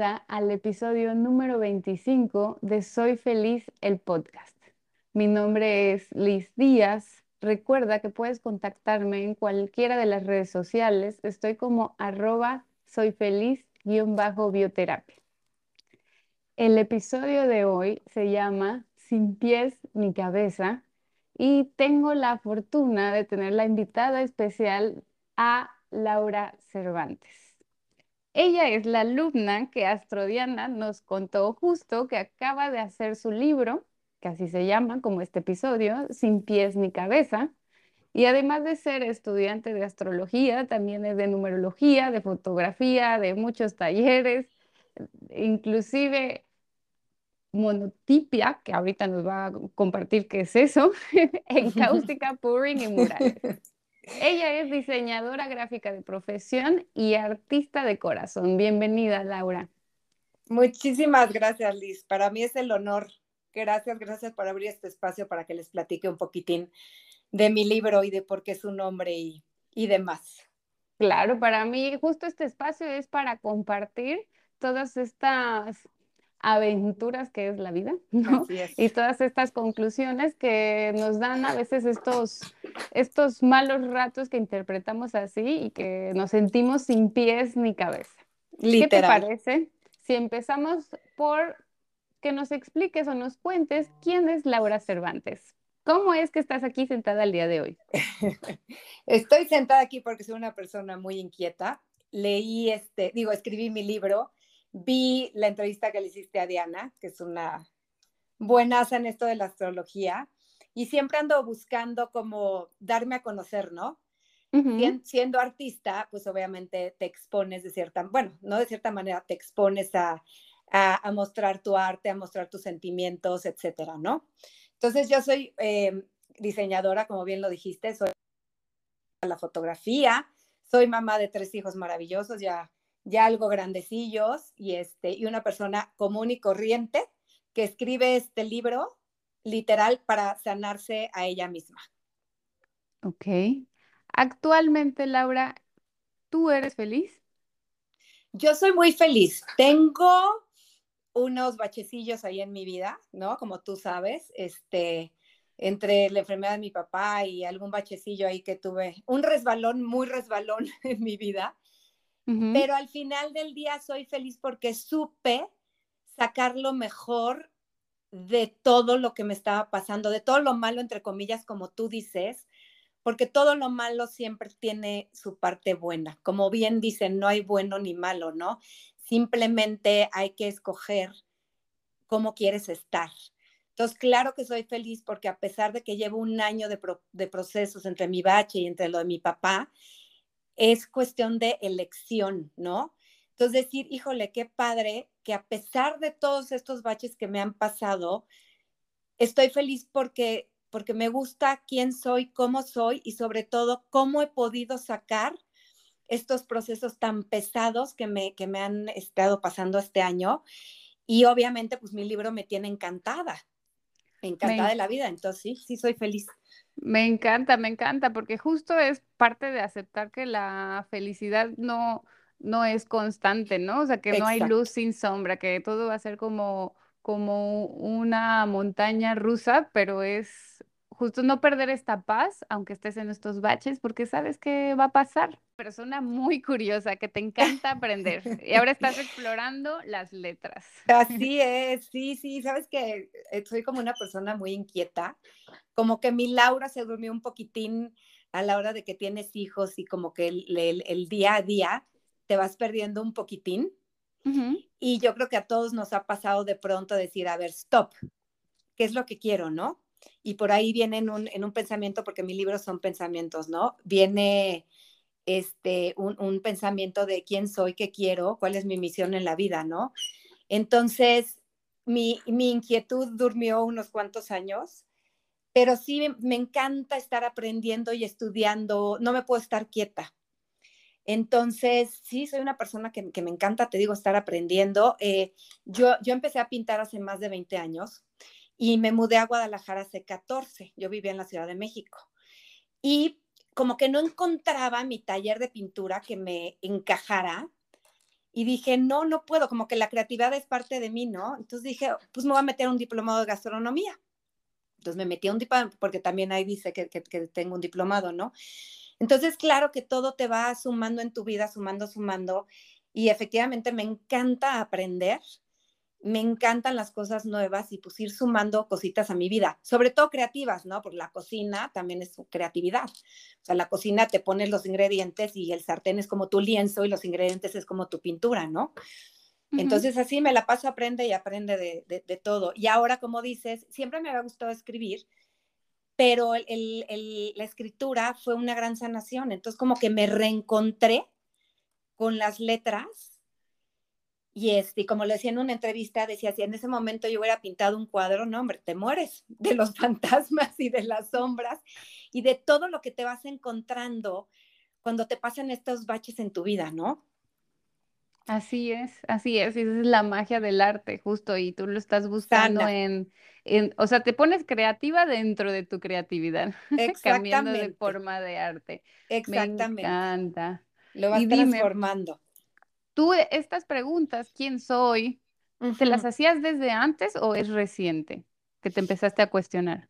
al episodio número 25 de Soy Feliz, el podcast. Mi nombre es Liz Díaz. Recuerda que puedes contactarme en cualquiera de las redes sociales. Estoy como arroba soy feliz-bioterapia. El episodio de hoy se llama Sin pies ni cabeza y tengo la fortuna de tener la invitada especial a Laura Cervantes. Ella es la alumna que Astrodiana nos contó justo que acaba de hacer su libro, que así se llama como este episodio, Sin pies ni cabeza. Y además de ser estudiante de astrología, también es de numerología, de fotografía, de muchos talleres, inclusive monotipia, que ahorita nos va a compartir qué es eso, en cáustica, pouring y murales. Ella es diseñadora gráfica de profesión y artista de corazón. Bienvenida, Laura. Muchísimas gracias, Liz. Para mí es el honor. Gracias, gracias por abrir este espacio para que les platique un poquitín de mi libro y de por qué su nombre y, y demás. Claro, para mí justo este espacio es para compartir todas estas aventuras que es la vida, ¿no? Y todas estas conclusiones que nos dan a veces estos, estos malos ratos que interpretamos así y que nos sentimos sin pies ni cabeza. ¿Qué te parece si empezamos por que nos expliques o nos cuentes quién es Laura Cervantes? ¿Cómo es que estás aquí sentada el día de hoy? Estoy sentada aquí porque soy una persona muy inquieta. Leí este, digo, escribí mi libro vi la entrevista que le hiciste a Diana, que es una buenaza en esto de la astrología, y siempre ando buscando como darme a conocer, ¿no? Siendo artista, pues obviamente te expones de cierta, bueno, no de cierta manera, te expones a, a, mostrar tu arte, a mostrar tus sentimientos, etcétera, ¿no? Entonces yo soy em, diseñadora, como bien lo dijiste, soy la fotografía, soy mamá de tres hijos maravillosos, ya ya algo grandecillos y, este, y una persona común y corriente que escribe este libro literal para sanarse a ella misma. Ok. Actualmente, Laura, ¿tú eres feliz? Yo soy muy feliz. Tengo unos bachecillos ahí en mi vida, ¿no? Como tú sabes, este, entre la enfermedad de mi papá y algún bachecillo ahí que tuve, un resbalón, muy resbalón en mi vida pero al final del día soy feliz porque supe sacar lo mejor de todo lo que me estaba pasando, de todo lo malo, entre comillas, como tú dices, porque todo lo malo siempre tiene su parte buena. Como bien dicen, no hay bueno ni malo, ¿no? Simplemente hay que escoger cómo quieres estar. Entonces, claro que soy feliz porque a pesar de que llevo un año de, de procesos entre mi bache y entre lo de mi papá, es cuestión de elección, ¿no? Entonces decir, híjole, qué padre que a pesar de todos estos baches que me han pasado, estoy feliz porque, porque me gusta quién soy, cómo soy y sobre todo cómo he podido sacar estos procesos tan pesados que me, que me han estado pasando este año. Y obviamente, pues mi libro me tiene encantada, encantada de la vida. Entonces, sí, sí, soy feliz. Me encanta, me encanta, porque justo es parte de aceptar que la felicidad no, no es constante, ¿no? O sea, que no hay luz sin sombra, que todo va a ser como, como una montaña rusa, pero es justo no perder esta paz, aunque estés en estos baches, porque sabes que va a pasar. Persona muy curiosa, que te encanta aprender. Y ahora estás explorando las letras. Así es, sí, sí, sabes que eh, soy como una persona muy inquieta, como que mi Laura se durmió un poquitín a la hora de que tienes hijos y como que el, día a día te vas perdiendo un poquitín. Y yo creo que a todos nos ha pasado de pronto decir, a ver, stop, ¿qué es lo que quiero, no? y por ahí viene en un, en un pensamiento, porque mis libros son pensamientos, ¿no? Viene este, un, un, pensamiento de quién soy, qué quiero, cuál es mi misión en la vida, ¿no? Entonces, mi, mi inquietud durmió unos cuantos años, pero sí me encanta estar aprendiendo y estudiando, no me puedo estar quieta. Entonces, sí, soy una persona que, me encanta, te digo, estar aprendiendo. Eh, yo, yo empecé a pintar hace más de 20 años y me mudé a Guadalajara hace 14. Yo vivía en la Ciudad de México. Y como que no encontraba mi taller de pintura que me encajara. Y dije, no, no puedo, como que la creatividad es parte de mí, ¿no? Entonces dije, pues me voy a meter un diplomado de gastronomía. Entonces me metí a un diplomado, porque también ahí dice que, que tengo un diplomado, ¿no? Entonces, claro que todo te va sumando en tu vida, sumando, sumando. Y efectivamente me encanta aprender, me encantan las cosas nuevas y pues ir sumando cositas a mi vida, sobre todo creativas, ¿no? Porque la cocina también es creatividad. O sea, la cocina te pones los ingredientes y el sartén es como tu lienzo y los ingredientes es como tu pintura, ¿no? Entonces así me la paso, aprende y aprende de, todo. Y ahora, como dices, siempre me había gustado escribir, pero la escritura fue una gran sanación. Entonces, como que me reencontré con las letras. Y este, como lo decía en una entrevista, decía, si en ese momento yo hubiera pintado un cuadro, no, hombre, te mueres de los fantasmas y de las sombras y de todo lo que te vas encontrando cuando te pasan estos baches en tu vida, ¿no? Así es, así es, esa es la magia del arte, justo, y tú lo estás buscando en, en, o sea, te pones creativa dentro de tu creatividad, cambiando de forma de arte. Exactamente. Me encanta. Lo vas transformando. tú estas preguntas, ¿quién soy? ¿Te las hacías desde antes o es reciente que te empezaste a cuestionar?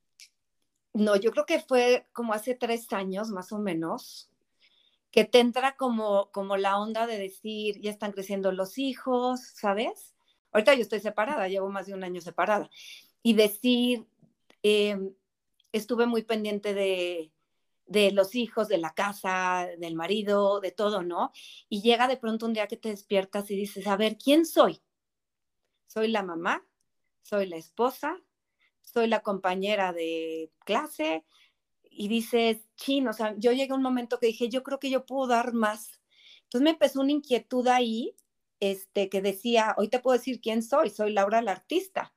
No, yo creo que fue como hace tres años más o menos, que te entra como, como la onda de decir, ya están creciendo los hijos, ¿sabes? Ahorita yo estoy separada, llevo más de un año separada. Y decir, em, estuve muy pendiente de, de los hijos, de la casa, del marido, de todo, ¿no? Y llega de pronto un día que te despiertas y dices, a ver, ¿quién soy? Soy la mamá, soy la esposa, soy la compañera de clase, y dices, chin, o sea, yo llegué a un momento que dije, yo creo que yo puedo dar más. Entonces me empezó una inquietud ahí, este, que decía, hoy te puedo decir quién soy, soy Laura la artista,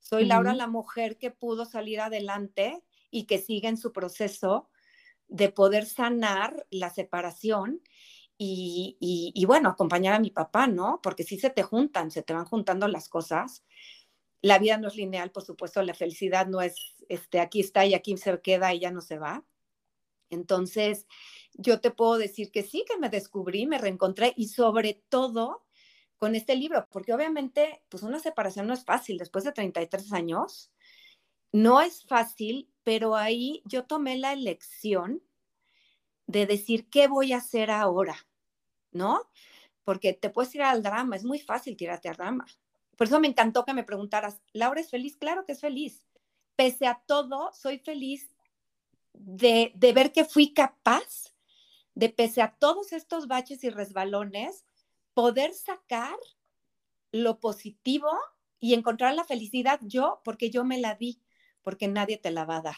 soy Laura la mujer que pudo salir adelante y que sigue en su proceso de poder sanar la separación y, y, y, bueno, acompañar a mi papá, ¿no? Porque sí se te juntan, se te van juntando las cosas la vida no es lineal, por supuesto, la felicidad no es, este, aquí está y aquí se queda y ya no se va. Entonces, yo te puedo decir que sí, que me descubrí, me reencontré y sobre todo con este libro, porque obviamente, pues una separación no es fácil después de 33 años, no es fácil, pero ahí yo tomé la elección de decir, ¿qué voy a hacer ahora? ¿No? Porque te puedes tirar al drama, es muy fácil tirarte al drama, por eso me encantó que me preguntaras, ¿Laura es feliz? Claro que es feliz. Pese a todo, soy feliz de, de ver que fui capaz de, pese a todos estos baches y resbalones, poder sacar lo positivo y encontrar la felicidad yo, porque yo me la di, porque nadie te la va a dar.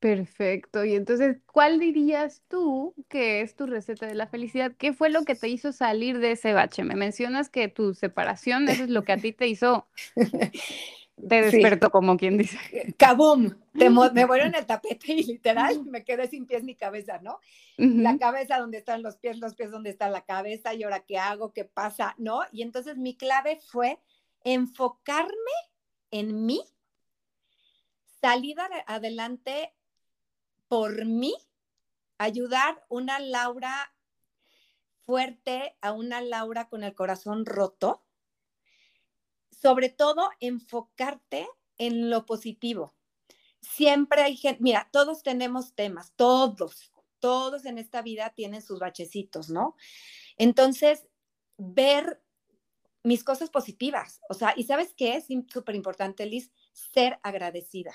Perfecto. Y entonces, ¿cuál dirías tú que es tu receta de la felicidad? ¿Qué fue lo que te hizo salir de ese bache? Me mencionas que tu separación, eso es lo que a ti te hizo, te despertó, como quien dice. ¡Kabum! me muero en el tapete y literal me quedé sin pies ni cabeza, ¿no? La cabeza donde están los pies, los pies donde está la cabeza, y ahora qué hago, qué pasa, ¿no? Y entonces mi clave fue enfocarme en mí, salir adelante por mí, ayudar una Laura fuerte a una Laura con el corazón roto. Sobre todo, enfocarte en lo positivo. Siempre hay gente, mira, todos tenemos temas, todos, todos en esta vida tienen sus bachecitos, ¿no? Entonces, ver mis cosas positivas, o sea, y sabes qué es súper importante, Liz, ser agradecida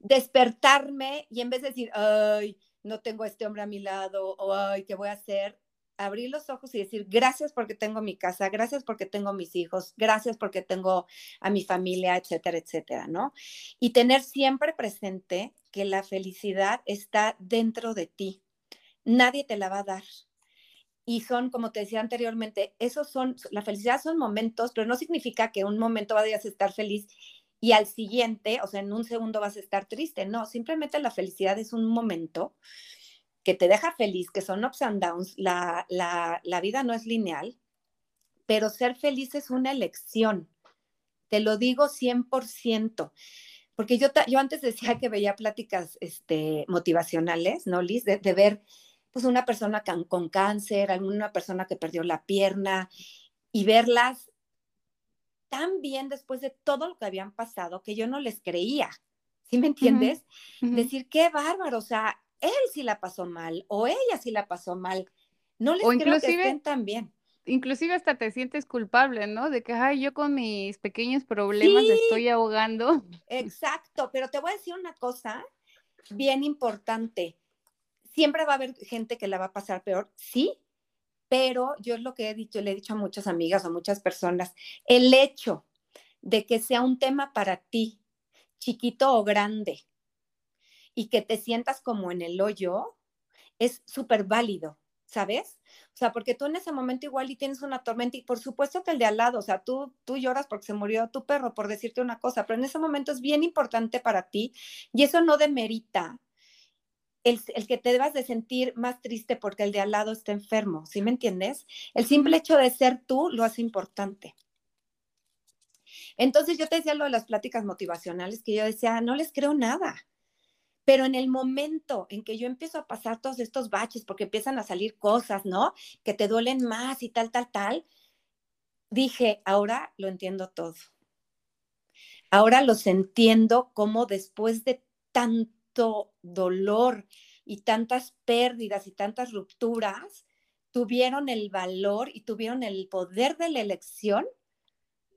despertarme y en vez de decir, ay, no tengo a este hombre a mi lado, o ay, ¿qué voy a hacer? Abrir los ojos y decir, gracias porque tengo mi casa, gracias porque tengo mis hijos, gracias porque tengo a mi familia, etcétera, etcétera, ¿no? Y tener siempre presente que la felicidad está dentro de ti. Nadie te la va a dar. y son, como te decía anteriormente, esos son, la felicidad son momentos, pero no significa que un momento vayas a estar feliz y al siguiente, o sea, en un segundo vas a estar triste. No, simplemente la felicidad es un momento que te deja feliz, que son ups and downs. La, la, la vida no es lineal, pero ser feliz es una elección. Te lo digo 100%. Porque yo, yo antes decía que veía pláticas este, motivacionales, ¿no, Liz? De, ver pues una persona con, cáncer, alguna persona que perdió la pierna y verlas tan bien después de todo lo que habían pasado que yo no les creía. ¿Sí me entiendes? Decir, qué bárbaro, o sea, él sí la pasó mal o ella sí la pasó mal. No les creo que estén tan bien. Inclusive hasta te sientes culpable, ¿no? De que, ay, yo con mis pequeños problemas estoy ahogando. Exacto, pero te voy a decir una cosa bien importante siempre va a haber gente que la va a pasar peor, sí, pero yo es lo que he dicho, le he dicho a muchas amigas o muchas personas, el hecho de que sea un tema para ti, chiquito o grande, y que te sientas como en el hoyo, es súper válido, ¿sabes? O sea, porque tú en ese momento igual y tienes una tormenta y por supuesto que el de al lado, o sea, tú, tú lloras porque se murió tu perro, por decirte una cosa, pero en ese momento es bien importante para ti y eso no demerita el, que te debas de sentir más triste porque el de al lado está enfermo, ¿sí me entiendes? El simple hecho de ser tú lo hace importante. Entonces yo te decía lo de las pláticas motivacionales, que yo decía, no les creo nada. Pero en el momento en que yo empiezo a pasar todos estos baches, porque empiezan a salir cosas, ¿no? Que te duelen más y tal, tal, tal, dije, ahora lo entiendo todo. Ahora los entiendo como después de tanto dolor y tantas pérdidas y tantas rupturas, tuvieron el valor y tuvieron el poder de la elección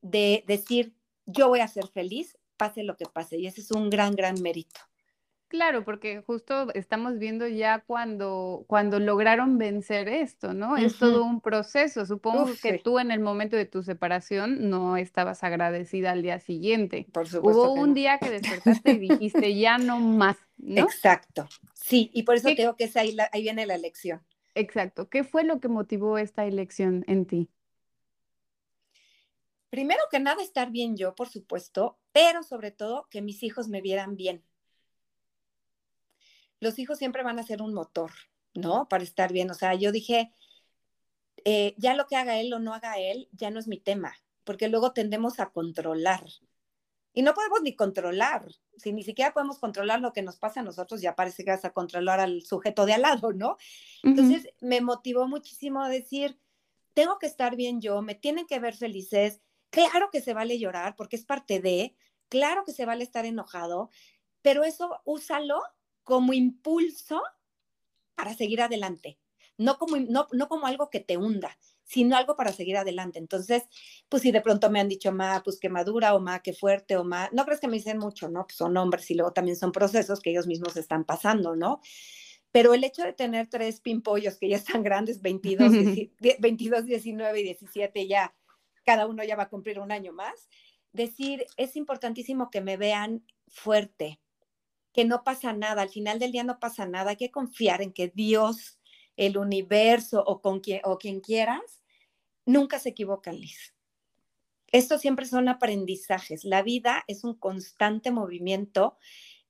de decir, yo voy a ser feliz, pase lo que pase. Y ese es un gran, gran mérito. Claro, porque justo estamos viendo ya cuando, cuando lograron vencer esto, ¿no? Es todo un proceso. Supongo que tú en el momento de tu separación no estabas agradecida al día siguiente. Por supuesto. Hubo un día que despertaste y dijiste, ya no más, ¿no? Exacto. Sí, y por eso tengo que ahí, ahí viene la elección. Exacto. ¿Qué fue lo que motivó esta elección en ti? Primero que nada, estar bien yo, por supuesto, pero sobre todo que mis hijos me vieran bien los hijos siempre van a ser un motor, ¿no? Para estar bien. O sea, yo dije, eh, ya lo que haga él o no haga él, ya no es mi tema, porque luego tendemos a controlar. Y no podemos ni controlar. Si ni siquiera podemos controlar lo que nos pasa a nosotros, ya parece que vas a controlar al sujeto de al lado, ¿no? Entonces me motivó muchísimo a decir, tengo que estar bien yo, me tienen que ver felices. Claro que se vale llorar porque es parte de, claro que se vale estar enojado, pero eso úsalo como impulso para seguir adelante, no como, no, no como algo que te hunda, sino algo para seguir adelante. Entonces, pues si de pronto me han dicho, ma, pues que madura o ma, que fuerte o ma, no crees que me dicen mucho, ¿no? Pues son hombres y luego también son procesos que ellos mismos están pasando, ¿no? Pero el hecho de tener tres pimpollos que ya están grandes, 22, 22, 19 y 17, ya cada uno ya va a cumplir un año más, decir, es importantísimo que me vean fuerte, que no pasa nada, al final del día no pasa nada, hay que confiar en que Dios, el universo o, con quien, o quien quieras, nunca se equivocan, Liz. Estos siempre son aprendizajes. La vida es un constante movimiento,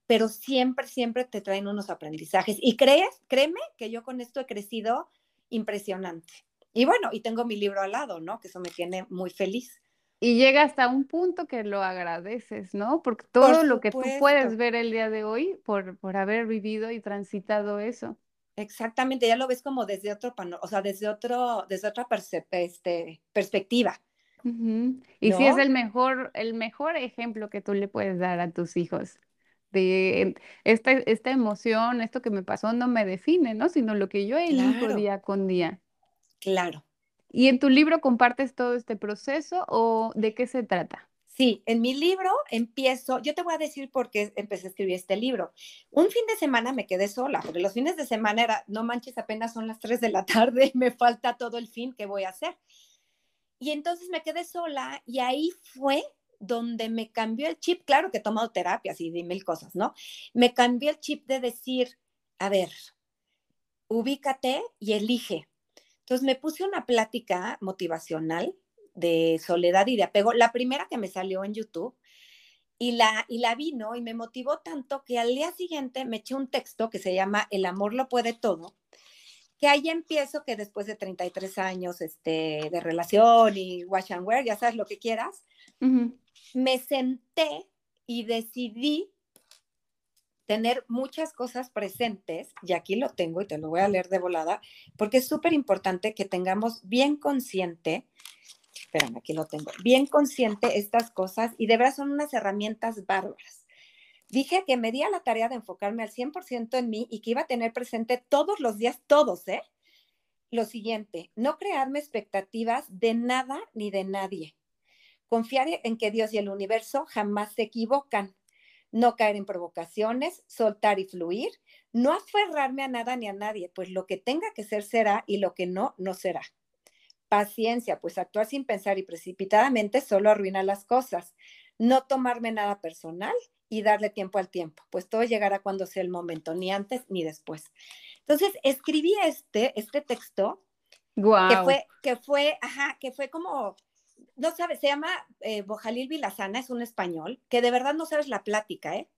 pero siempre, siempre te traen unos aprendizajes. Y crees, créeme que yo con esto he crecido impresionante. Y bueno, y tengo mi libro al lado, ¿no? Que eso me tiene muy feliz. Y llega hasta un punto que lo agradeces, ¿no? Porque todo lo que tú puedes ver el día de hoy por, por haber vivido y transitado eso. Exactamente, ya lo ves como desde otro, o sea, desde otro, desde otra este, perspectiva. Y sí es el mejor, el mejor ejemplo que tú le puedes dar a tus hijos de esta, esta emoción, esto que me pasó no me define, ¿no? Sino lo que yo elijo día con día. Claro. ¿Y en tu libro compartes todo este proceso o de qué se trata? Sí, en mi libro empiezo, yo te voy a decir por qué empecé a escribir este libro. Un fin de semana me quedé sola, porque los fines de semana era, no manches, apenas son las 3 de la tarde, me falta todo el fin, ¿qué voy a hacer? Y entonces me quedé sola y ahí fue donde me cambió el chip, claro que he tomado terapias y mil cosas, ¿no? Me cambió el chip de decir, a ver, ubícate y elige Entonces me puse una plática motivacional de soledad y de apego, la primera que me salió en YouTube, y la, y la vi, ¿no? Y me motivó tanto que al día siguiente me eché un texto que se llama El amor lo puede todo, que ahí empiezo que después de 33 años este, de relación y wash and wear, ya sabes lo que quieras, me senté y decidí tener muchas cosas presentes, y aquí lo tengo y te lo voy a leer de volada, porque es súper importante que tengamos bien consciente, espérame, aquí lo tengo, bien consciente estas cosas y de verdad son unas herramientas bárbaras. Dije que me di a la tarea de enfocarme al 100% en mí y que iba a tener presente todos los días, todos, ¿eh? Lo siguiente, no crearme expectativas de nada ni de nadie. Confiar en que Dios y el universo jamás se equivocan no caer en provocaciones, soltar y fluir, no aferrarme a nada ni a nadie, pues lo que tenga que ser será y lo que no, no será. Paciencia, pues actuar sin pensar y precipitadamente solo arruina las cosas. No tomarme nada personal y darle tiempo al tiempo, pues todo llegará cuando sea el momento, ni antes ni después. Entonces, escribí este, este texto que fue, que fue, ajá, que fue como no sabes, se llama eh, Bojalil Vilazana, es un español, que de verdad no sabes la plática, ¿eh?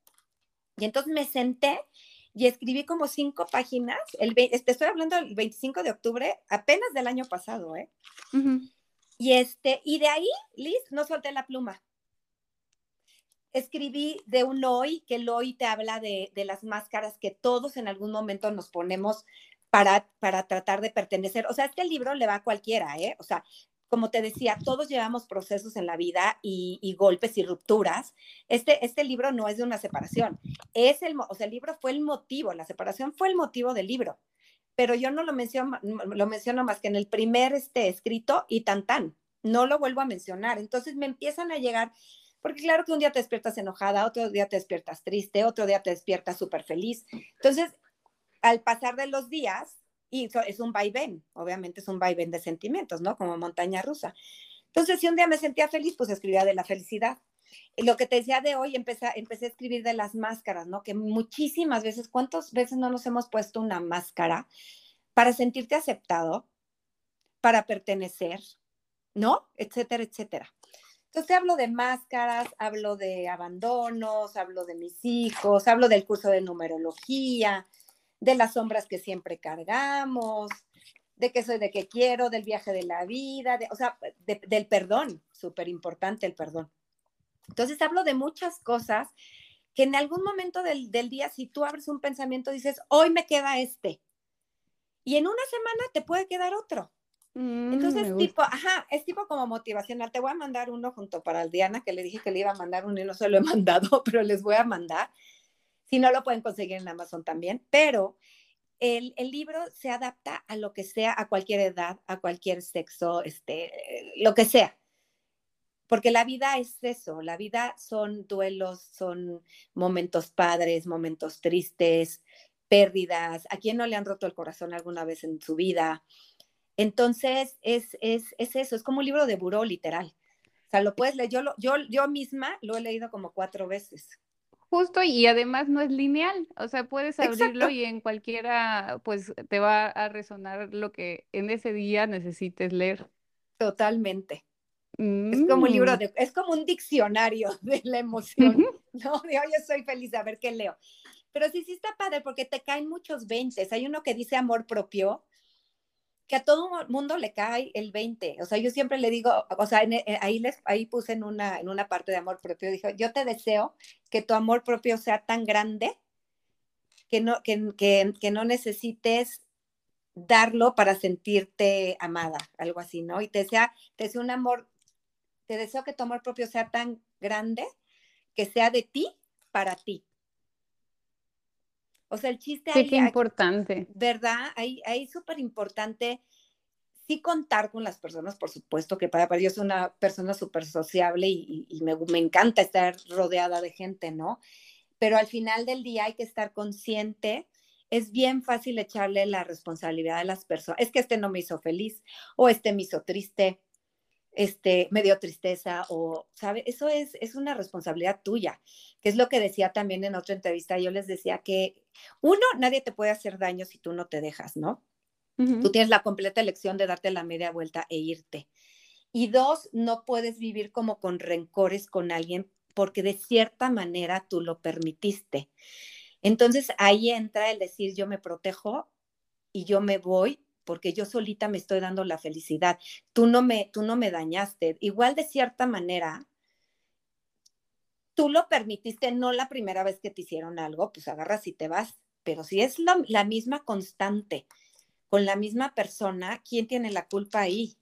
Y entonces me senté y escribí como cinco páginas, el, te estoy hablando del 25 de octubre, apenas del año pasado, ¿eh? Y este, y de ahí, Liz, no solté la pluma. Escribí de un hoy, que el hoy te habla de, de las máscaras que todos en algún momento nos ponemos para, para tratar de pertenecer. O sea, este libro le va a cualquiera, ¿eh? O sea, como te decía, todos llevamos procesos en la vida y, golpes y rupturas. Este, este libro no es de una separación, es el, o sea, el libro fue el motivo, la separación fue el motivo del libro, pero yo no lo menciono, más que en el primer este, escrito y tan tan, no lo vuelvo a mencionar. Entonces me empiezan a llegar, porque claro que un día te despiertas enojada, otro día te despiertas triste, otro día te despiertas súper feliz. Entonces, al pasar de los días, y es un vaivén, obviamente es un vaivén de sentimientos, ¿no? Como montaña rusa. Entonces, si un día me sentía feliz, pues escribía de la felicidad. Lo que te decía de hoy, empecé, empecé a escribir de las máscaras, ¿no? Que muchísimas veces, ¿cuántas veces no nos hemos puesto una máscara para sentirte aceptado, para pertenecer, ¿no? Etcétera, etcétera. Entonces hablo de máscaras, hablo de abandonos, hablo de mis hijos, hablo del curso de numerología, de las sombras que siempre cargamos, de que soy de que quiero, del viaje de la vida, de, o sea, del perdón, súper importante el perdón. Entonces hablo de muchas cosas que en algún momento del, día, si tú abres un pensamiento, dices, hoy me queda este. Y en una semana te puede quedar otro. Mm, Entonces, tipo, ajá, es tipo como motivacional. Te voy a mandar uno junto para el Diana, que le dije que le iba a mandar uno y no se lo he mandado, pero les voy a mandar. Si no, lo pueden conseguir en Amazon también, pero el, libro se adapta a lo que sea, a cualquier edad, a cualquier sexo, este, lo que sea. Porque la vida es eso, la vida son duelos, son momentos padres, momentos tristes, pérdidas, a quien no le han roto el corazón alguna vez en su vida. Entonces, es, es, es eso, es como un libro de buró, literal. O sea, lo puedes leer, yo, yo, yo misma lo he leído como cuatro veces. Justo, y además no es lineal, o sea, puedes abrirlo y en cualquiera, pues te va a resonar lo que en ese día necesites leer. Totalmente. Es como un libro mm. de, es como un diccionario de la emoción, ¿no? De hoy soy feliz a ver qué leo. Pero sí, sí está padre porque te caen muchos veintes. Hay uno que dice amor propio, que a todo mundo le cae el 20. O sea, yo siempre le digo, o sea, eh, ahí, les, ahí puse en una, en una parte de amor propio, dijo, yo te deseo que tu amor propio sea tan grande que no, que, que, no necesites darlo para sentirte amada, algo así, ¿no? Y te desea, te deseo un amor, te deseo que tu amor propio sea tan grande que sea de ti para ti. O sea, el chiste sí, qué importante. ¿Verdad? Ahí, ahí súper importante sí contar con las personas, por supuesto, que para, para yo soy una persona súper sociable y, me, me, encanta estar rodeada de gente, ¿no? Pero al final del día hay que estar consciente. Es bien fácil echarle la responsabilidad a las personas. Es que este no me hizo feliz o este me hizo triste este, me dio tristeza o, ¿sabe? Eso es, es una responsabilidad tuya, que es lo que decía también en otra entrevista. Yo les decía que, uno, nadie te puede hacer daño si tú no te dejas, ¿no? Tú tienes la completa elección de darte la media vuelta e irte. Y dos, no puedes vivir como con rencores con alguien porque de cierta manera tú lo permitiste. Entonces ahí entra el decir yo me protejo y yo me voy porque yo solita me estoy dando la felicidad. Tú no me, tú no me dañaste. Igual de cierta manera, tú lo permitiste, no la primera vez que te hicieron algo, pues agarras y te vas. Pero si es la misma constante con la misma persona, ¿quién tiene la culpa ahí?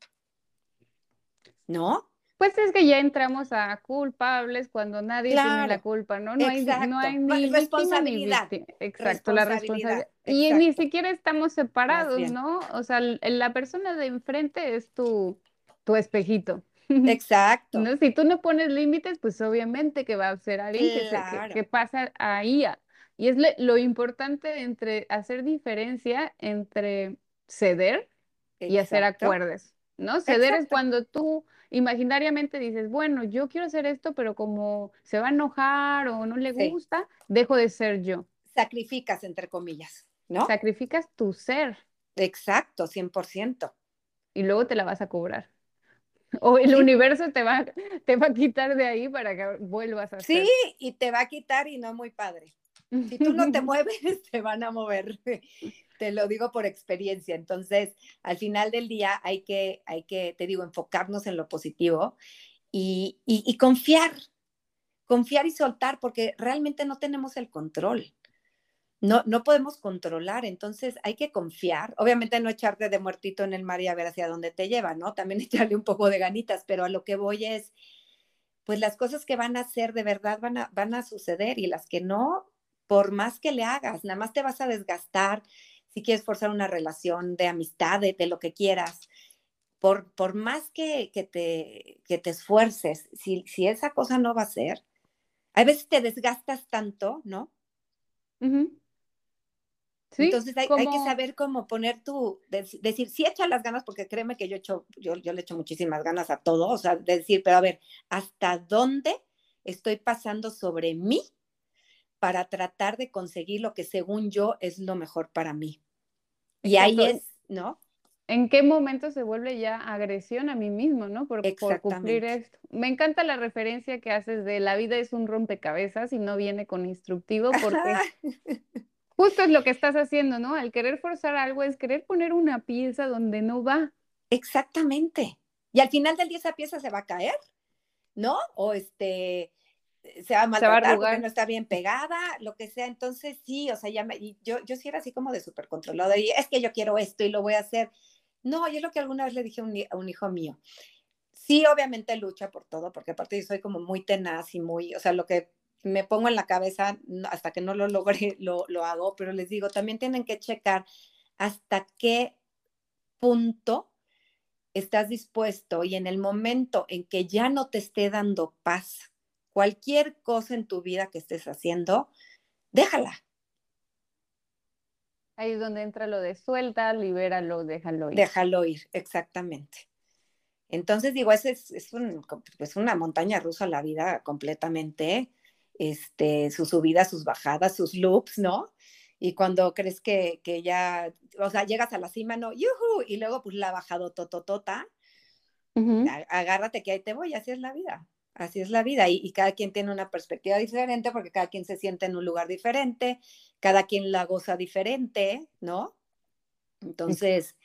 ¿No? Pues es que ya entramos a culpables cuando nadie tiene la culpa, ¿no? No hay, no hay ni responsabilidad. Exacto, la responsabilidad. Y ni siquiera estamos separados, ¿no? O sea, la persona de enfrente es tu, tu espejito. Exacto. ¿No? Si tú no pones límites, pues obviamente que va a ser alguien que, pasa ahí. y es lo importante entre hacer diferencia entre ceder y hacer acuerdos, ¿no? Ceder es cuando tú imaginariamente dices, bueno, yo quiero hacer esto, pero como se va a enojar o no le gusta, dejo de ser yo. Sacrificas, entre comillas, ¿no? Sacrificas tu ser. Exacto, 100%. Y luego te la vas a cobrar. O el universo te va, te va a quitar de ahí para que vuelvas a Sí, y te va a quitar y no muy padre. Si tú no te mueves, te van a mover. Te lo digo por experiencia. Entonces, al final del día hay que, hay que te digo, enfocarnos en lo positivo y, y, confiar, confiar y soltar, porque realmente no tenemos el control. No, no podemos controlar, entonces hay que confiar. Obviamente no echarte de muertito en el mar y a ver hacia dónde te lleva, ¿no? También echarle un poco de ganitas, pero a lo que voy es, pues las cosas que van a hacer de verdad van a, van a suceder y las que no, por más que le hagas, nada más te vas a desgastar. Si quieres forzar una relación de amistad, de, lo que quieras, por, por más que, que, te, que te esfuerces, si, si esa cosa no va a ser, a veces te desgastas tanto, ¿no? Entonces hay, hay, que saber cómo poner tu, decir, sí echa las ganas, porque créeme que yo, echo, yo, yo le echo muchísimas ganas a todo, o sea, decir, pero a ver, ¿hasta dónde estoy pasando sobre mí para tratar de conseguir lo que según yo es lo mejor para mí. Y ahí es, ¿no? ¿En qué momento se vuelve ya agresión a mí mismo, ¿no? Por, por, cumplir esto. Me encanta la referencia que haces de la vida es un rompecabezas y no viene con instructivo, porque justo es lo que estás haciendo, ¿no? Al querer forzar algo es querer poner una pieza donde no va. Exactamente. Y al final del día esa pieza se va a caer, ¿no? O este, se va a maltratar porque no está bien pegada, lo que sea. Entonces, sí, o sea, ya me, yo, yo sí era así como de súper controlado. Y es que yo quiero esto y lo voy a hacer. No, yo lo que alguna vez le dije a un, a un hijo mío. Sí, obviamente lucha por todo, porque aparte yo soy como muy tenaz y muy, o sea, lo que me pongo en la cabeza hasta que no lo logre, lo, lo hago, pero les digo, también tienen que checar hasta qué punto estás dispuesto y en el momento en que ya no te esté dando paz cualquier cosa en tu vida que estés haciendo, déjala. Ahí es donde entra lo de suelta, libéralo, déjalo ir. Déjalo ir, exactamente. Entonces, digo, es, es, es, una montaña rusa la vida completamente, este, sus subidas, sus bajadas, sus loops, ¿no? Y cuando crees que, que ya, o sea, llegas a la cima, no, yuhu, y luego pues la bajado tototota, agárrate que ahí te voy, así es la vida. Así es la vida y, cada quien tiene una perspectiva diferente porque cada quien se siente en un lugar diferente, cada quien la goza diferente, ¿no? Entonces,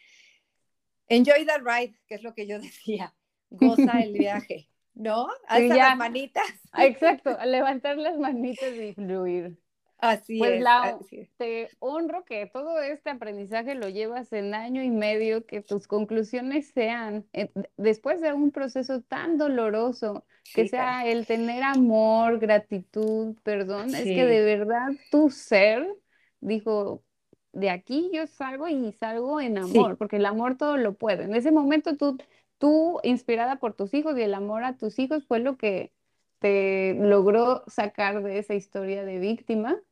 enjoy the ride, que es lo que yo decía, goza el viaje, ¿no? Alza las manitas. Exacto, levantar las manitas y fluir. Así pues, es, te honro que todo este aprendizaje lo llevas en año y medio, que tus conclusiones sean, eh, después de un proceso tan doloroso, que sea el tener amor, gratitud, perdón, es que de verdad tu ser dijo, de aquí yo salgo y salgo en amor, porque el amor todo lo puede. En ese momento tú, tú, inspirada por tus hijos y el amor a tus hijos fue lo que te logró sacar de esa historia de víctima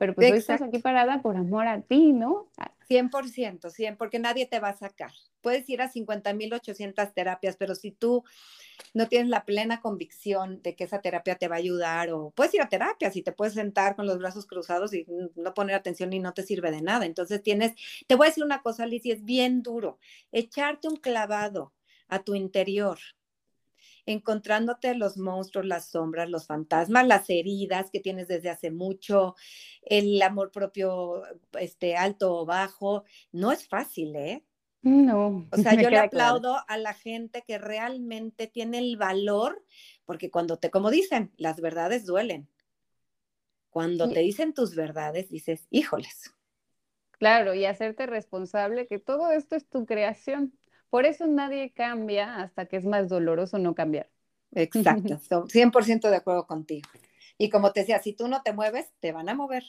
pero pues hoy estás aquí parada por amor a ti, ¿no? 100%, 100, porque nadie te va a sacar. Puedes ir a 50.800 terapias, pero si tú no tienes la plena convicción de que esa terapia te va a ayudar, o puedes ir a terapia si te puedes sentar con los brazos cruzados y no poner atención y no te sirve de nada. Entonces tienes, te voy a decir una cosa, Liz, y es bien duro, echarte un clavado a tu interior encontrándote los monstruos, las sombras, los fantasmas, las heridas que tienes desde hace mucho, el amor propio este, alto o bajo. No es fácil, ¿eh? No. O sea, yo le aplaudo a la gente que realmente tiene el valor, porque cuando te, como dicen, las verdades duelen. Cuando te dicen tus verdades, dices, híjoles. Claro, y hacerte responsable que todo esto es tu creación. Por eso nadie cambia hasta que es más doloroso no cambiar. Exacto, 100% de acuerdo contigo. Y como te decía, si tú no te mueves, te van a mover.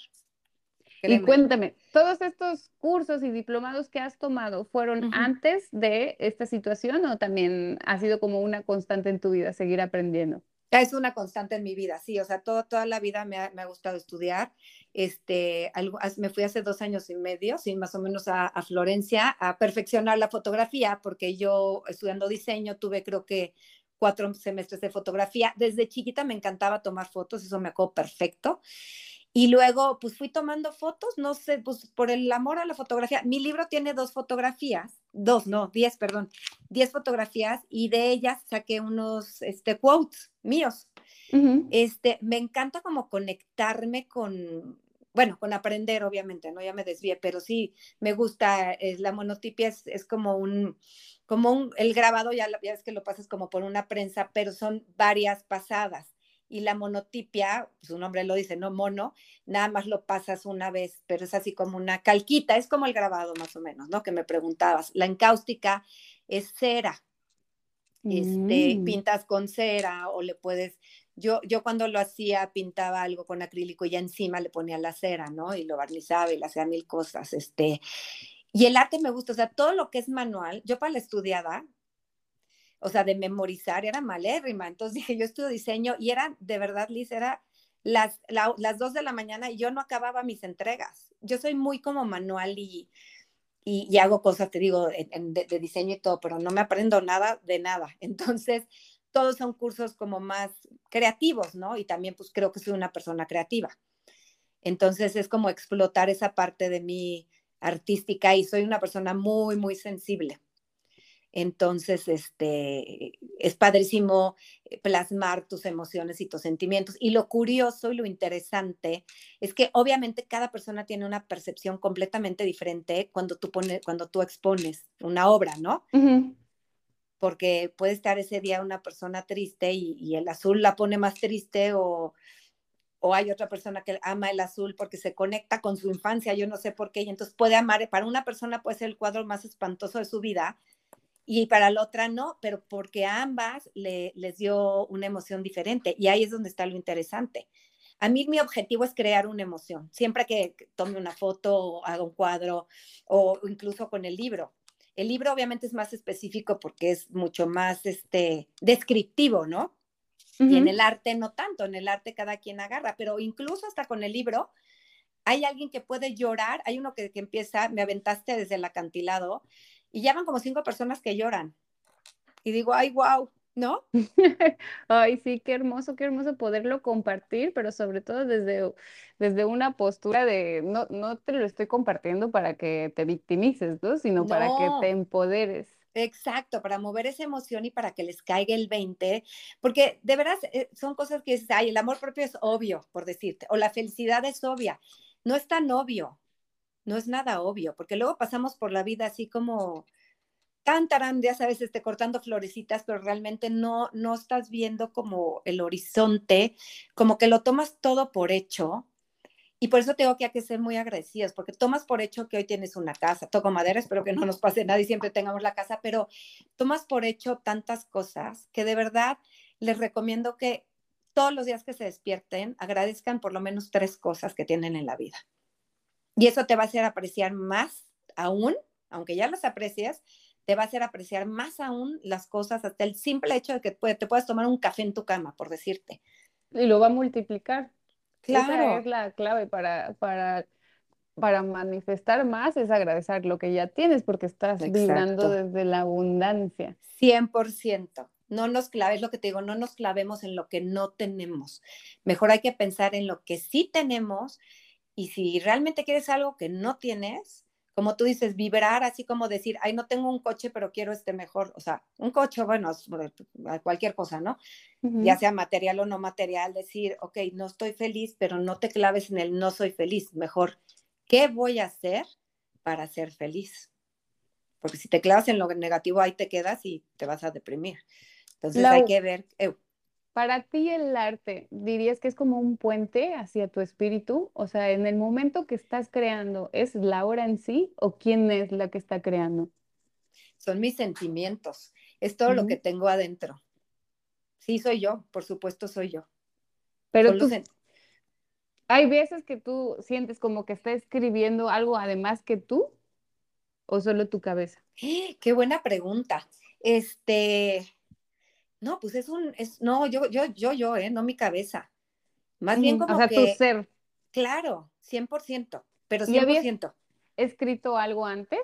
Y cuéntame, ¿todos estos cursos y diplomados que has tomado fueron antes de esta situación o también ha sido como una constante en tu vida seguir aprendiendo? Es una constante en mi vida, sí, o sea, todo, toda la vida me ha, me ha gustado estudiar. Este, algo, me fui hace dos años y medio, sí, más o menos a, a, Florencia a perfeccionar la fotografía, porque yo estudiando diseño tuve creo que cuatro semestres de fotografía. Desde chiquita me encantaba tomar fotos, eso me acuerdo perfecto. Y luego, pues fui tomando fotos, no sé, pues por el amor a la fotografía. Mi libro tiene dos fotografías, dos, no, diez, perdón, diez fotografías y de ellas saqué unos este, quotes míos. este, me encanta como conectarme con, bueno, con aprender, obviamente, ¿no? Ya me desvié, pero sí, me gusta, es, la monotipia es, es, como un, como un, el grabado ya, ya ves que lo pasas como por una prensa, pero son varias pasadas y la monotipia, su nombre lo dice, no mono, nada más lo pasas una vez, pero es así como una calquita, es como el grabado más o menos, ¿no? Que me preguntabas. La encáustica es cera, este, mm. pintas con cera o le puedes, yo, yo cuando lo hacía pintaba algo con acrílico y ya encima le ponía la cera, ¿no? Y lo barnizaba y le hacía mil cosas, este. Y el arte me gusta, o sea, todo lo que es manual, yo para la estudiada, o sea, de memorizar, era malérrima. Entonces dije, yo estudio diseño y era, de verdad, Liz, era las, las dos de la mañana y yo no acababa mis entregas. Yo soy muy como manual y, y, hago cosas, te digo, de, de, diseño y todo, pero no me aprendo nada de nada. Entonces, todos son cursos como más creativos, ¿no? Y también pues creo que soy una persona creativa. Entonces es como explotar esa parte de mí artística y soy una persona muy, muy sensible. Entonces, este, es padrísimo eh, plasmar tus emociones y tus sentimientos. Y lo curioso y lo interesante es que obviamente cada persona tiene una percepción completamente diferente cuando tú, pones, cuando tú expones una obra, ¿no? Porque puede estar ese día una persona triste y, y, el azul la pone más triste o, o hay otra persona que ama el azul porque se conecta con su infancia, yo no sé por qué, y entonces puede amar, para una persona puede ser el cuadro más espantoso de su vida, y para la otra no, pero porque a ambas le, les dio una emoción diferente y ahí es donde está lo interesante. A mí mi objetivo es crear una emoción, siempre que tome una foto o haga un cuadro o incluso con el libro. El libro obviamente es más específico porque es mucho más este, descriptivo, ¿no? Y en el arte no tanto, en el arte cada quien agarra, pero incluso hasta con el libro hay alguien que puede llorar, hay uno que, que empieza, me aventaste desde el acantilado y ya van como cinco personas que lloran. Y digo, ay, wow, ¿no? Ay, sí, qué hermoso, qué hermoso poderlo compartir, pero sobre todo desde, desde una postura de, no, no te lo estoy compartiendo para que te victimices, ¿no? Sino para que te empoderes. Exacto, para mover esa emoción y para que les caiga el 20, porque de verdad eh, son cosas que dices, ay, el amor propio es obvio, por decirte, o la felicidad es obvia. No es tan obvio, no es nada obvio, porque luego pasamos por la vida así como tan tarán, ya sabes, este, cortando florecitas, pero realmente no, no estás viendo como el horizonte, como que lo tomas todo por hecho. Y por eso tengo que, hay que ser muy agradecidos, porque tomas por hecho que hoy tienes una casa. Toco madera, espero que no nos pase nada y siempre tengamos la casa, pero tomas por hecho tantas cosas que de verdad les recomiendo que todos los días que se despierten agradezcan por lo menos tres cosas que tienen en la vida. Y eso te va a hacer apreciar más aún, aunque ya las aprecias, te va a hacer apreciar más aún las cosas, hasta el simple hecho de que te puedas tomar un café en tu cama, por decirte. Y lo va a multiplicar. Claro. Esa es la clave para, para para manifestar más es agradecer lo que ya tienes porque estás vibrando desde la abundancia. 100%. No nos claves, lo que te digo, no nos clavemos en lo que no tenemos. Mejor hay que pensar en lo que sí tenemos y si realmente quieres algo que no tienes, como tú dices, vibrar así como decir, ay, no tengo un coche, pero quiero este mejor, o sea, un coche, bueno, cualquier cosa, ¿no? Ya sea material o no material, decir, ok, no estoy feliz, pero no te claves en el no soy feliz, mejor, ¿qué voy a hacer para ser feliz? Porque si te clavas en lo negativo, ahí te quedas y te vas a deprimir. Entonces hay que ver. Para ti el arte, ¿dirías que es como un puente hacia tu espíritu? O sea, en el momento que estás creando, ¿es la hora en sí o quién es la que está creando? Son mis sentimientos, es todo lo que tengo adentro. Sí, soy yo, por supuesto soy yo. Pero tú, hay veces que tú sientes como que está escribiendo algo además que tú o solo tu cabeza. Qué buena pregunta. Este, no, pues es un, es, no, yo, yo, yo, yo, ¿eh? No mi cabeza. Más bien como o sea, tu ser. Claro, 100%, pero 100%. escrito algo antes?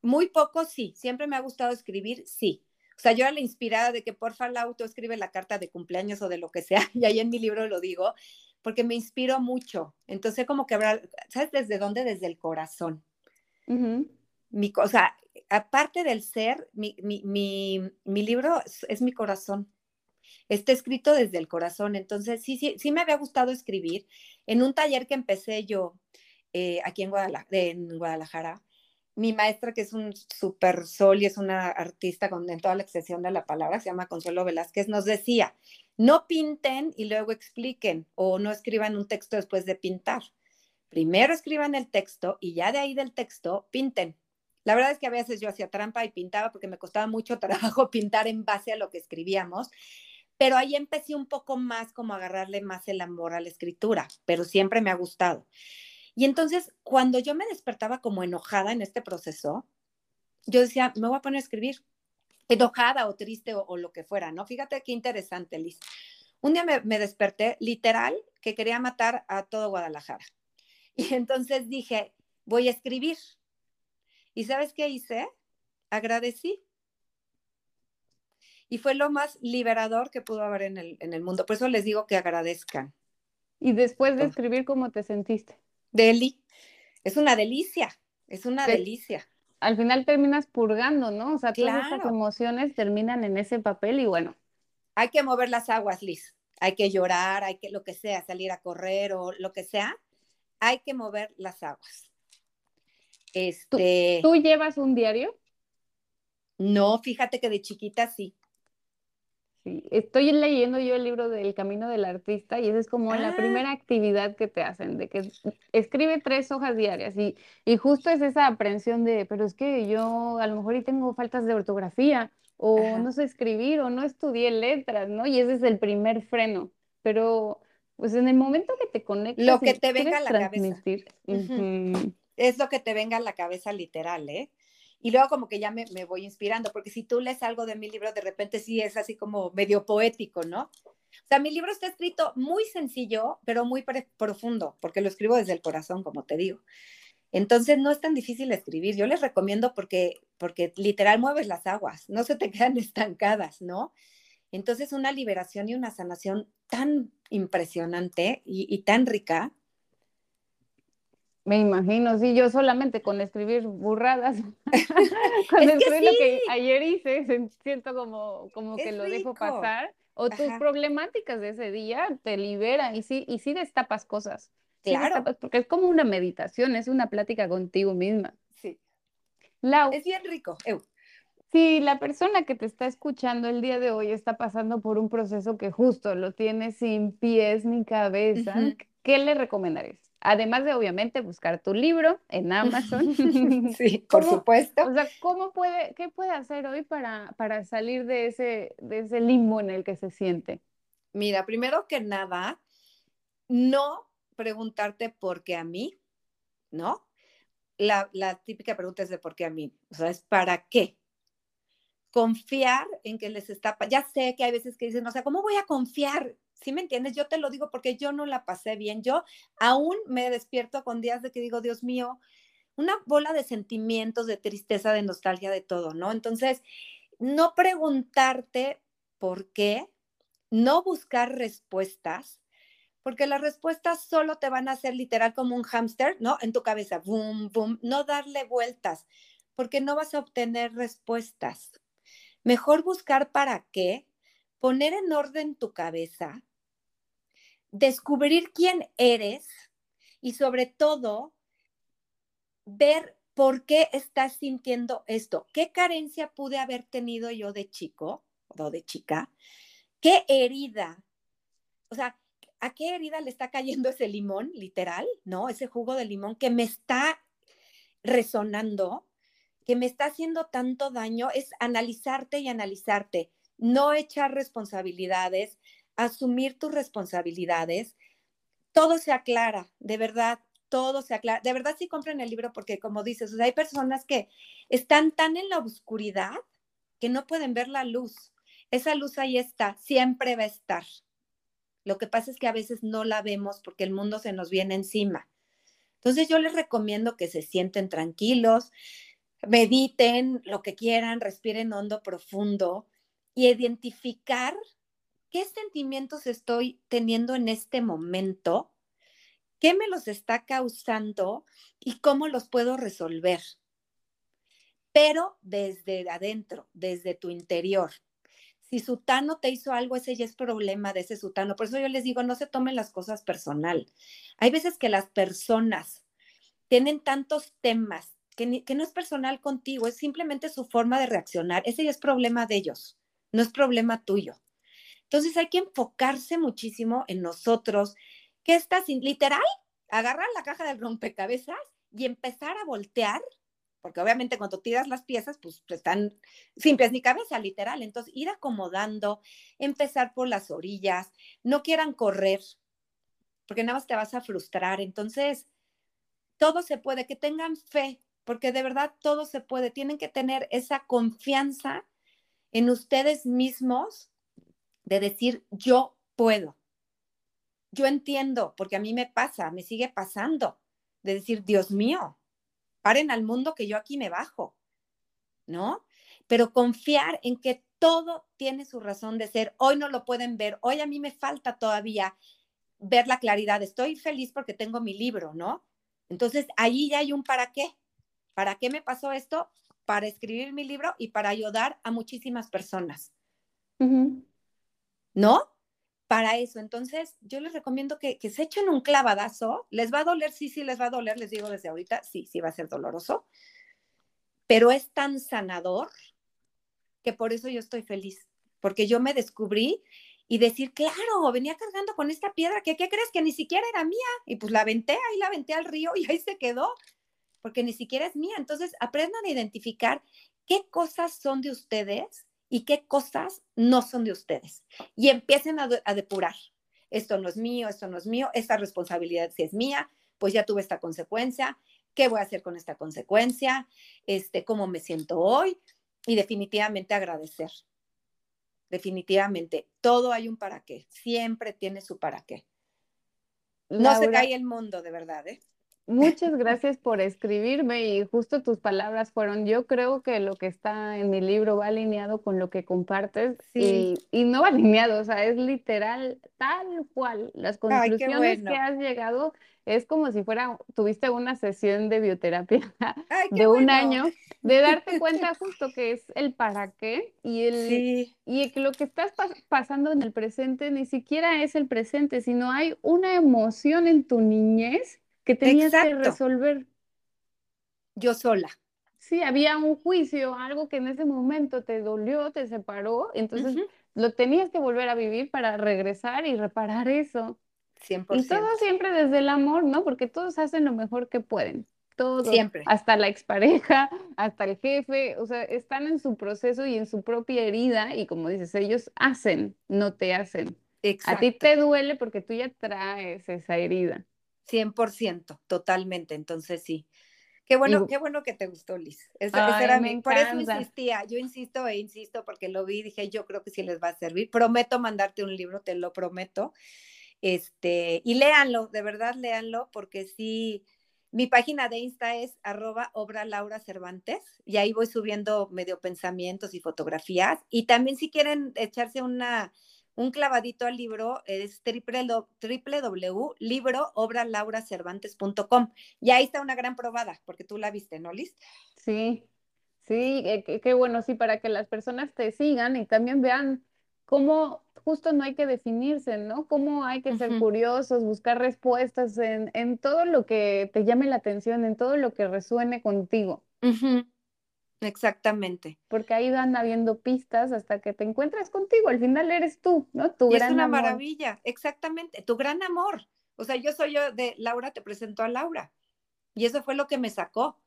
Muy poco, sí. Siempre me ha gustado escribir, sí. O sea, yo era la inspirada de que porfa la auto escribe la carta de cumpleaños o de lo que sea, y ahí en mi libro lo digo, porque me inspiro mucho. Entonces, como que habrá, ¿sabes desde dónde? Desde el corazón. mi, o sea, aparte del ser, mi, mi, mi, libro es, mi corazón. Está escrito desde el corazón. Entonces, sí, sí, sí me había gustado escribir. En un taller que empecé yo eh, aquí en Guadalajara, Guadalajara, mi maestra, que es un super sol y es una artista con, en toda la extensión de la palabra, se llama Consuelo Velázquez, nos decía, no pinten y luego expliquen o no escriban un texto después de pintar. Primero escriban el texto y ya de ahí del texto pinten. La verdad es que a veces yo hacía trampa y pintaba porque me costaba mucho trabajo pintar en base a lo que escribíamos, pero ahí empecé un poco más como a agarrarle más el amor a la escritura, pero siempre me ha gustado. Y entonces, cuando yo me despertaba como enojada en este proceso, yo decía, me voy a poner a escribir, enojada o triste o, lo que fuera, ¿no? Fíjate qué interesante, Liz. Un día me, desperté literal que quería matar a todo Guadalajara. Y entonces dije, voy a escribir. ¿Y sabes qué hice? Agradecí. Y fue lo más liberador que pudo haber en el, en el mundo. Por eso les digo que agradezcan. Y después de escribir, ¿cómo te sentiste? Deli. Es una delicia, es una delicia. Al final terminas purgando, ¿no? O sea, todas esas emociones terminan en ese papel y bueno. Hay que mover las aguas, Liz. Hay que llorar, hay que lo que sea, salir a correr o lo que sea. Hay que mover las aguas. Este... ¿Tú llevas un diario? No, fíjate que de chiquita sí estoy leyendo yo el libro del Camino del Artista y esa es como la ah. primera actividad que te hacen, de que escribe tres hojas diarias y, y justo es esa aprensión de, pero es que yo a lo mejor y tengo faltas de ortografía o no sé escribir o no estudié letras, ¿no? Y ese es el primer freno, pero pues en el momento que te conectas... Lo que te venga a la cabeza. Es lo que te venga a la cabeza literal, ¿eh? y luego como que ya me, voy inspirando, porque si tú lees algo de mi libro, de repente sí es así como medio poético, ¿no? O sea, mi libro está escrito muy sencillo, pero muy profundo, porque lo escribo desde el corazón, como te digo. Entonces no es tan difícil escribir. Yo les recomiendo porque, porque literal mueves las aguas, no se te quedan estancadas, ¿no? Entonces una liberación y una sanación tan impresionante y tan rica me imagino, sí, yo solamente con escribir burradas, con escribir lo que ayer hice, siento como, como que lo dejo pasar, o tus problemáticas de ese día te liberan y sí, y sí destapas cosas. Claro. porque es como una meditación, es una plática contigo misma. Sí. Lau. Es bien rico. Si la persona que te está escuchando el día de hoy está pasando por un proceso que justo lo tiene sin pies ni cabeza, ¿qué le recomendarías? Además de, obviamente, buscar tu libro en Amazon. sí, por supuesto. O sea, ¿cómo puede, qué puede hacer hoy para, para salir de ese, de ese limbo en el que se siente? Mira, primero que nada, no preguntarte por qué a mí, ¿no? La, la típica pregunta es de por qué a mí, o sea, es para qué. Confiar en que les está, ya sé que hay veces que dicen, o sea, ¿cómo voy a confiar ¿Sí me entiendes? Yo te lo digo porque yo no la pasé bien. Yo aún me despierto con días de que digo, Dios mío, una bola de sentimientos, de tristeza, de nostalgia, de todo, ¿no? Entonces, no preguntarte por qué, no buscar respuestas, porque las respuestas solo te van a hacer literal como un hámster, ¿no? En tu cabeza, boom, boom, no darle vueltas, porque no vas a obtener respuestas. Mejor buscar para qué, poner en orden tu cabeza, descubrir quién eres y sobre todo ver por qué estás sintiendo esto. ¿Qué carencia pude haber tenido yo de chico o de chica? ¿Qué herida? O sea, ¿a qué herida le está cayendo ese limón, literal, no? Ese jugo de limón que me está resonando, que me está haciendo tanto daño, es analizarte y analizarte, no echar responsabilidades, asumir tus responsabilidades. Todo se aclara, de verdad, todo se aclara. De verdad sí compren el libro porque como dices, hay personas que están tan en la oscuridad que no pueden ver la luz. Esa luz ahí está, siempre va a estar. Lo que pasa es que a veces no la vemos porque el mundo se nos viene encima. Entonces yo les recomiendo que se sienten tranquilos, mediten lo que quieran, respiren hondo, profundo y identificar qué sentimientos estoy teniendo en este momento qué me los está causando y cómo los puedo resolver. Pero desde adentro, desde tu interior. Si Sutano te hizo algo, ese ya es problema de ese Sutano. Por eso yo les digo, no se tomen las cosas personal. Hay veces que las personas tienen tantos temas que, que no es personal contigo, es simplemente su forma de reaccionar. Ese ya es problema de ellos, no es problema tuyo. Entonces hay que enfocarse muchísimo en nosotros, ¿Qué estás, literal, agarrar la caja del rompecabezas y empezar a voltear, porque obviamente cuando tiras las piezas, pues están sin pies ni cabeza, literal. Entonces, ir acomodando, empezar por las orillas, no quieran correr, porque nada más te vas a frustrar. Entonces, todo se puede, que tengan fe, porque de verdad todo se puede. Tienen que tener esa confianza en ustedes mismos de decir, yo puedo yo entiendo, porque a mí me pasa, me sigue pasando, de decir, Dios mío, paren al mundo que yo aquí me bajo, ¿no? Pero confiar en que todo tiene su razón de ser. Hoy no lo pueden ver, hoy a mí me falta todavía ver la claridad. Estoy feliz porque tengo mi libro, ¿no? Entonces, ahí ya hay un para qué. ¿Para qué me pasó esto? Para escribir mi libro y para ayudar a muchísimas personas. ¿No? para eso. Entonces, yo les recomiendo que, se echen un clavadazo. ¿Les va a doler? Sí, sí, les va a doler, les digo desde ahorita, sí, sí va a ser doloroso, pero es tan sanador que por eso yo estoy feliz, porque yo me descubrí y decir, claro, venía cargando con esta piedra, que ¿qué crees? Que ni siquiera era mía. Y pues la aventé, ahí la aventé al río y ahí se quedó, porque ni siquiera es mía. Entonces, aprendan a identificar qué cosas son de ustedes y qué cosas no son de ustedes. Y empiecen a, depurar. Esto no es mío, esto no es mío, esta responsabilidad si es mía, pues ya tuve esta consecuencia, ¿qué voy a hacer con esta consecuencia? Este, ¿Cómo me siento hoy? Y definitivamente agradecer. Definitivamente, todo hay un para qué, siempre tiene su para qué. No se cae el mundo, de verdad, ¿eh? Muchas gracias por escribirme y justo tus palabras fueron, yo creo que lo que está en mi libro va alineado con lo que compartes y, no va alineado, o sea, es literal tal cual. Las conclusiones que has llegado es como si fuera, tuviste una sesión de bioterapia de un año, de darte cuenta justo que es el para qué y, el, y lo que estás pasando en el presente ni siquiera es el presente, sino hay una emoción en tu niñez que tenías que resolver. Yo sola. Sí, había un juicio, algo que en ese momento te dolió, te separó, entonces lo tenías que volver a vivir para regresar y reparar eso. 100%. Y todo siempre desde el amor, ¿no? Porque todos hacen lo mejor que pueden. Todos. Siempre. Hasta la expareja, hasta el jefe, o sea, están en su proceso y en su propia herida y como dices, ellos hacen, no te hacen. Exacto. A ti te duele porque tú ya traes esa herida. 100%, totalmente. Entonces sí, Qué bueno, qué bueno que te gustó, Liz. era mi, por eso insistía, yo insisto e insisto porque lo vi y dije, yo creo que sí les va a servir. Prometo mandarte un libro, te lo prometo. Este, y léanlo, de verdad léanlo, porque sí, mi página de Insta es arroba obra Laura Cervantes y ahí voy subiendo medio pensamientos y fotografías. Y también si quieren echarse una, un clavadito al libro, es www.libroobralauracervantes.com. Y ahí está una gran probada, porque tú la viste, ¿no, Liz? Sí, sí, eh, qué bueno, sí, para que las personas te sigan y también vean cómo justo no hay que definirse, ¿no? Cómo hay que ser curiosos, buscar respuestas en, todo lo que te llame la atención, en todo lo que resuene contigo. Exactamente. Porque ahí van habiendo pistas hasta que te encuentras contigo. Al final eres tú, ¿no? Tu es una maravilla, exactamente. Tu gran amor. O sea, yo soy yo de Laura, te presento a Laura. Y eso fue lo que me sacó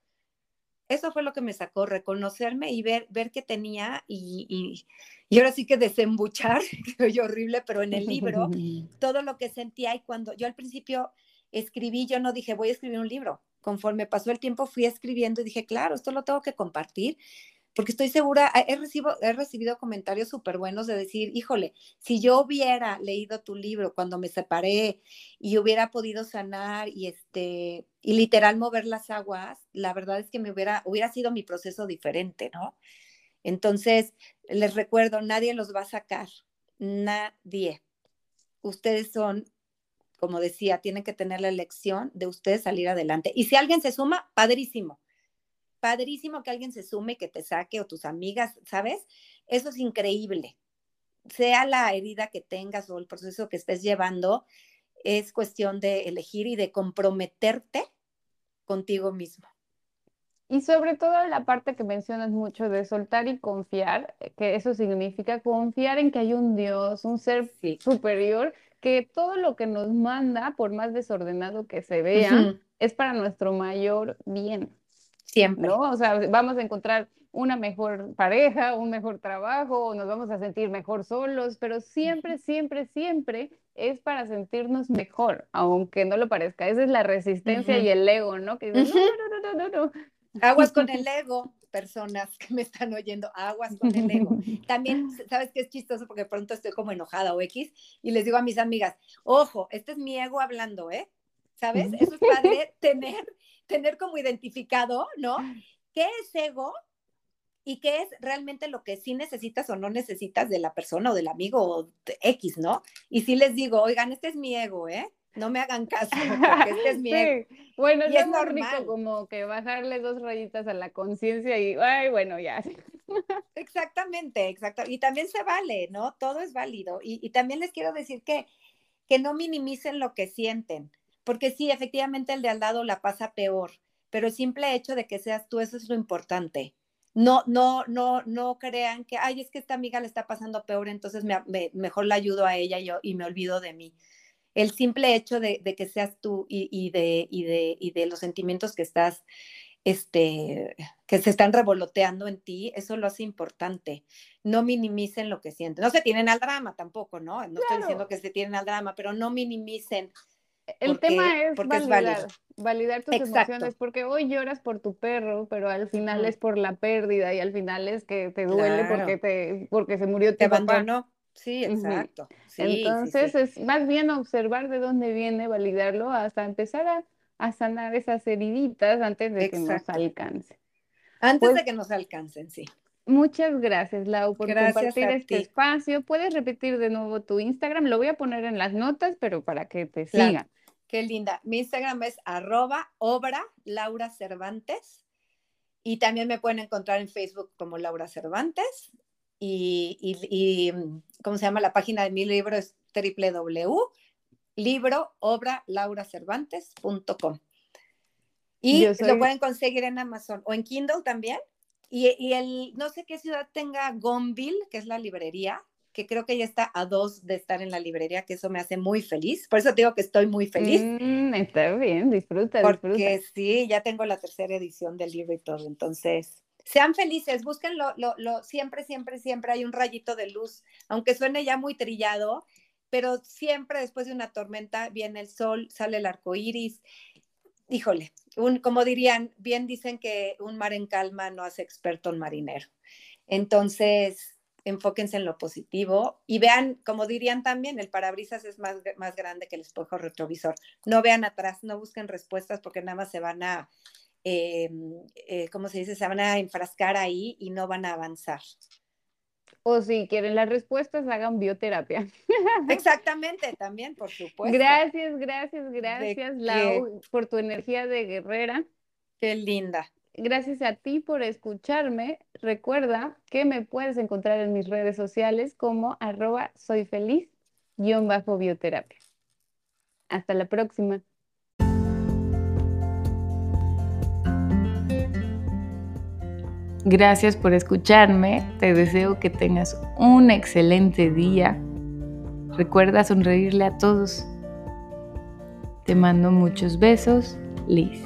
eso fue lo que me sacó, reconocerme y ver, ver que tenía y, y, ahora sí que desembuchar, que horrible, pero en el libro, todo lo que sentía y cuando yo al principio escribí, yo no dije, voy a escribir un libro. Conforme pasó el tiempo, fui escribiendo y dije, claro, esto lo tengo que compartir porque estoy segura, he, he recibido comentarios súper buenos de decir, híjole, si yo hubiera leído tu libro cuando me separé y hubiera podido sanar y este, y literal mover las aguas, la verdad es que me hubiera, hubiera sido mi proceso diferente, ¿no? Entonces, les recuerdo, nadie los va a sacar, nadie. Ustedes son, como decía, tienen que tener la elección de ustedes salir adelante. Y si alguien se suma, padrísimo padrísimo que alguien se sume, que te saque o tus amigas, ¿sabes? Eso es increíble. Sea la herida que tengas o el proceso que estés llevando, es cuestión de elegir y de comprometerte contigo mismo. Y sobre todo la parte que mencionas mucho de soltar y confiar, que eso significa confiar en que hay un Dios, un ser superior, que todo lo que nos manda, por más desordenado que se vea, es para nuestro mayor bien. Siempre. ¿no? O sea, vamos a encontrar una mejor pareja, un mejor trabajo, o nos vamos a sentir mejor solos, pero siempre, siempre, siempre es para sentirnos mejor, aunque no lo parezca. Esa es la resistencia y el ego, ¿no? Que no, no, no, no, no, Aguas con el ego, personas que me están oyendo, aguas con el ego. También, ¿sabes qué es chistoso? Porque pronto estoy como enojada o X y les digo a mis amigas, ojo, este es mi ego hablando, ¿eh? ¿Sabes? Eso es padre tener tener como identificado, ¿no? ¿Qué es ego? Y qué es realmente lo que sí necesitas o no necesitas de la persona o del amigo o X, ¿no? Y sí les digo, oigan, este es mi ego, ¿eh? No me hagan caso, porque este es mi ego. Bueno, y es normal. como que bajarle dos rayitas a la conciencia y, ay, bueno, ya. Exactamente, exacto. Y también se vale, ¿no? Todo es válido. Y, y también les quiero decir que, que no minimicen lo que sienten porque sí, efectivamente el de al lado la pasa peor, pero el simple hecho de que seas tú, eso es lo importante. No, no, no, no crean que, ay, es que esta amiga le está pasando peor, entonces mejor la ayudo a ella yo, y me olvido de mí. El simple hecho de, que seas tú y, de, y, de, y de los sentimientos que estás, este, que se están revoloteando en ti, eso lo hace importante. No minimicen lo que sienten. No se tienen al drama tampoco, ¿no? No estoy diciendo que se tienen al drama, pero no minimicen el tema es validar, validar tus emociones, porque hoy lloras por tu perro, pero al final es por la pérdida y al final es que te duele porque te porque se murió tu te abandonó. Sí, exacto. Entonces es más bien observar de dónde viene, validarlo hasta empezar a, a sanar esas heriditas antes de que nos alcance. Antes de pues que nos alcancen, sí. Muchas gracias, Lau, por compartir este espacio. Puedes repetir de nuevo tu Instagram, lo voy a poner en las notas, pero para que te sigan. Qué linda. Mi Instagram es arroba obra Laura Cervantes y también me pueden encontrar en Facebook como Laura Cervantes y, y, ¿cómo se llama? La página de mi libro es www.libroobralauracervantes.com y lo pueden conseguir en Amazon o en Kindle también. Y, y, el, no sé qué ciudad tenga Gonville, que es la librería, que creo que ya está a dos de estar en la librería, que eso me hace muy feliz. Por eso te digo que estoy muy feliz. Mm, está bien, disfruta, Porque sí, ya tengo la tercera edición del libro y todo. Entonces, sean felices, búsquenlo, lo, lo, siempre, siempre, siempre hay un rayito de luz, aunque suene ya muy trillado, pero siempre después de una tormenta viene el sol, sale el arco iris. Híjole, un, como dirían, bien dicen que un mar en calma no hace experto un marinero. Entonces, enfóquense en lo positivo y vean, como dirían también, el parabrisas es más, más grande que el espejo retrovisor. No vean atrás, no busquen respuestas porque nada más se van a, eh, eh, ¿cómo se dice? Se van a enfrascar ahí y no van a avanzar. O si quieren las respuestas, hagan bioterapia. Exactamente, también, por supuesto. Gracias, gracias, gracias, Lau, por tu energía de guerrera. Qué linda. Gracias a ti por escucharme. Recuerda que me puedes encontrar en mis redes sociales como arroba soy feliz bajo bioterapia. Hasta la próxima. Gracias por escucharme. Te deseo que tengas un excelente día. Recuerda sonreírle a todos. Te mando muchos besos, Liz.